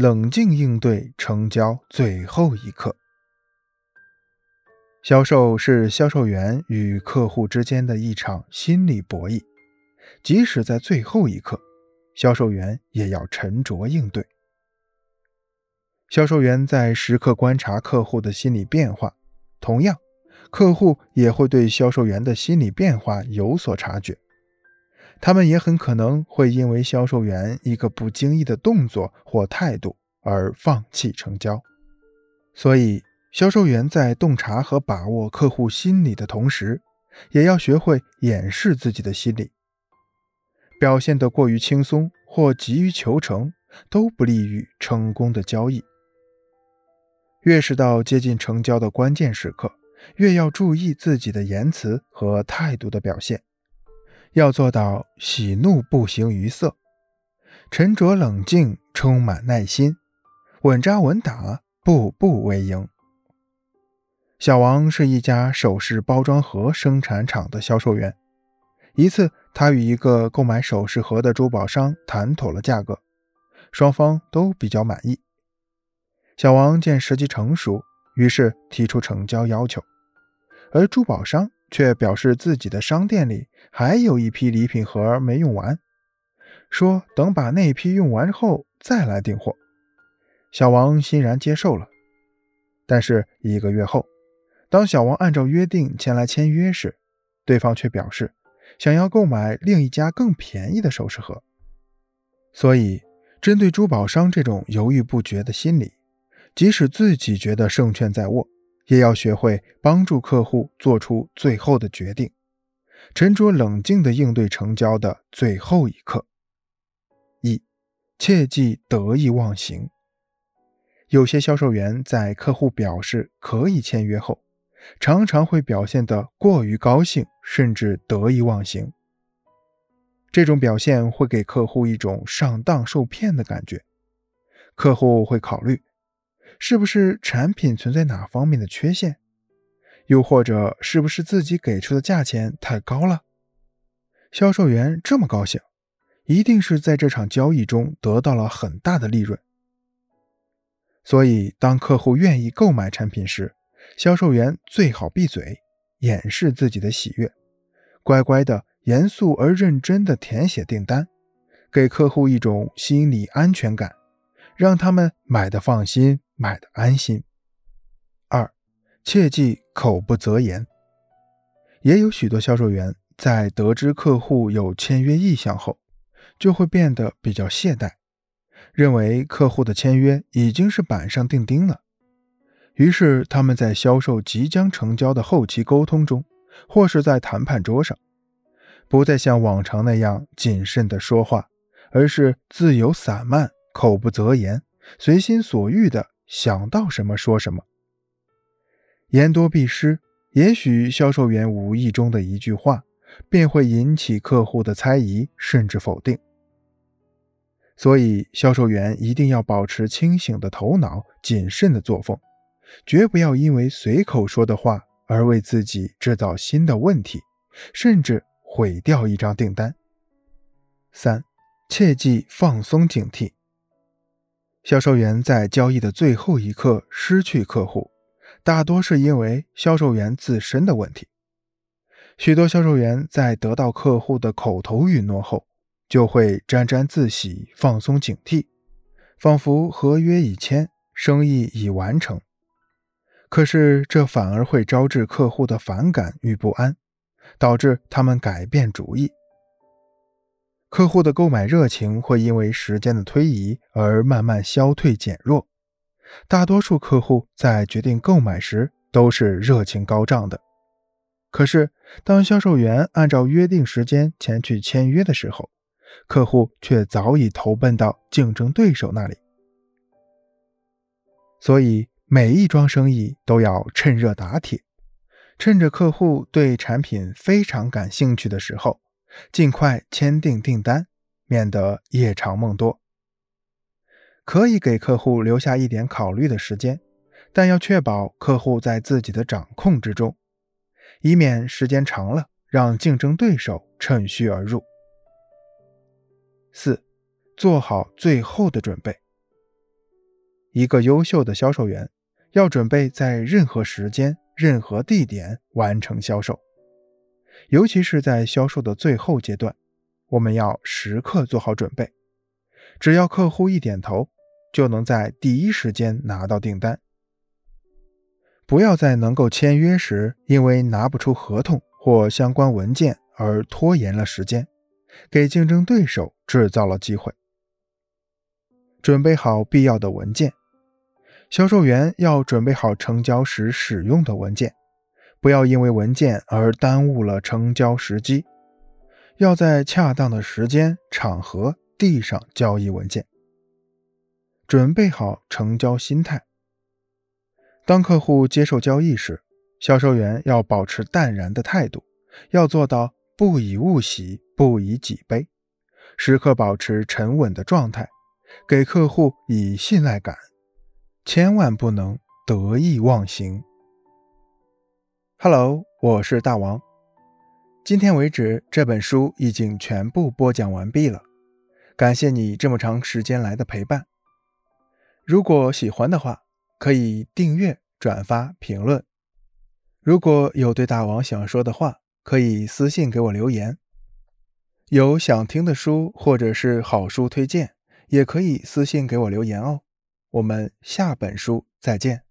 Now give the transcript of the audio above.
冷静应对成交最后一刻。销售是销售员与客户之间的一场心理博弈，即使在最后一刻，销售员也要沉着应对。销售员在时刻观察客户的心理变化，同样，客户也会对销售员的心理变化有所察觉。他们也很可能会因为销售员一个不经意的动作或态度而放弃成交。所以，销售员在洞察和把握客户心理的同时，也要学会掩饰自己的心理。表现得过于轻松或急于求成，都不利于成功的交易。越是到接近成交的关键时刻，越要注意自己的言辞和态度的表现。要做到喜怒不形于色，沉着冷静，充满耐心，稳扎稳打，步步为营。小王是一家首饰包装盒生产厂的销售员。一次，他与一个购买首饰盒的珠宝商谈妥了价格，双方都比较满意。小王见时机成熟，于是提出成交要求，而珠宝商。却表示自己的商店里还有一批礼品盒没用完，说等把那批用完后再来订货。小王欣然接受了。但是一个月后，当小王按照约定前来签约时，对方却表示想要购买另一家更便宜的首饰盒。所以，针对珠宝商这种犹豫不决的心理，即使自己觉得胜券在握。也要学会帮助客户做出最后的决定，沉着冷静地应对成交的最后一刻。一，切忌得意忘形。有些销售员在客户表示可以签约后，常常会表现得过于高兴，甚至得意忘形。这种表现会给客户一种上当受骗的感觉，客户会考虑。是不是产品存在哪方面的缺陷？又或者是不是自己给出的价钱太高了？销售员这么高兴，一定是在这场交易中得到了很大的利润。所以，当客户愿意购买产品时，销售员最好闭嘴，掩饰自己的喜悦，乖乖的、严肃而认真的填写订单，给客户一种心理安全感，让他们买的放心。买的安心。二，切记口不择言。也有许多销售员在得知客户有签约意向后，就会变得比较懈怠，认为客户的签约已经是板上钉钉了。于是他们在销售即将成交的后期沟通中，或是在谈判桌上，不再像往常那样谨慎的说话，而是自由散漫、口不择言、随心所欲的。想到什么说什么，言多必失。也许销售员无意中的一句话，便会引起客户的猜疑甚至否定。所以，销售员一定要保持清醒的头脑、谨慎的作风，绝不要因为随口说的话而为自己制造新的问题，甚至毁掉一张订单。三，切忌放松警惕。销售员在交易的最后一刻失去客户，大多是因为销售员自身的问题。许多销售员在得到客户的口头允诺后，就会沾沾自喜、放松警惕，仿佛合约已签，生意已完成。可是这反而会招致客户的反感与不安，导致他们改变主意。客户的购买热情会因为时间的推移而慢慢消退减弱。大多数客户在决定购买时都是热情高涨的，可是当销售员按照约定时间前去签约的时候，客户却早已投奔到竞争对手那里。所以，每一桩生意都要趁热打铁，趁着客户对产品非常感兴趣的时候。尽快签订订单，免得夜长梦多。可以给客户留下一点考虑的时间，但要确保客户在自己的掌控之中，以免时间长了让竞争对手趁虚而入。四，做好最后的准备。一个优秀的销售员要准备在任何时间、任何地点完成销售，尤其是在销售的最后阶段，我们要时刻做好准备。只要客户一点头，就能在第一时间拿到订单。不要在能够签约时，因为拿不出合同或相关文件而拖延了时间，给竞争对手制造了机会。准备好必要的文件，销售员要准备好成交时使用的文件，不要因为文件而耽误了成交时机。要在恰当的时间、场合递上交易文件。准备好成交心态。当客户接受交易时，销售员要保持淡然的态度，要做到不以物喜，不以己悲，时刻保持沉稳的状态，给客户以信赖感，千万不能得意忘形。Hello，我是大王。今天为止，这本书已经全部播讲完毕了，感谢你这么长时间来的陪伴。如果喜欢的话，可以订阅、转发、评论。如果有对大王想说的话，可以私信给我留言。有想听的书或者是好书推荐，也可以私信给我留言哦。我们下本书再见。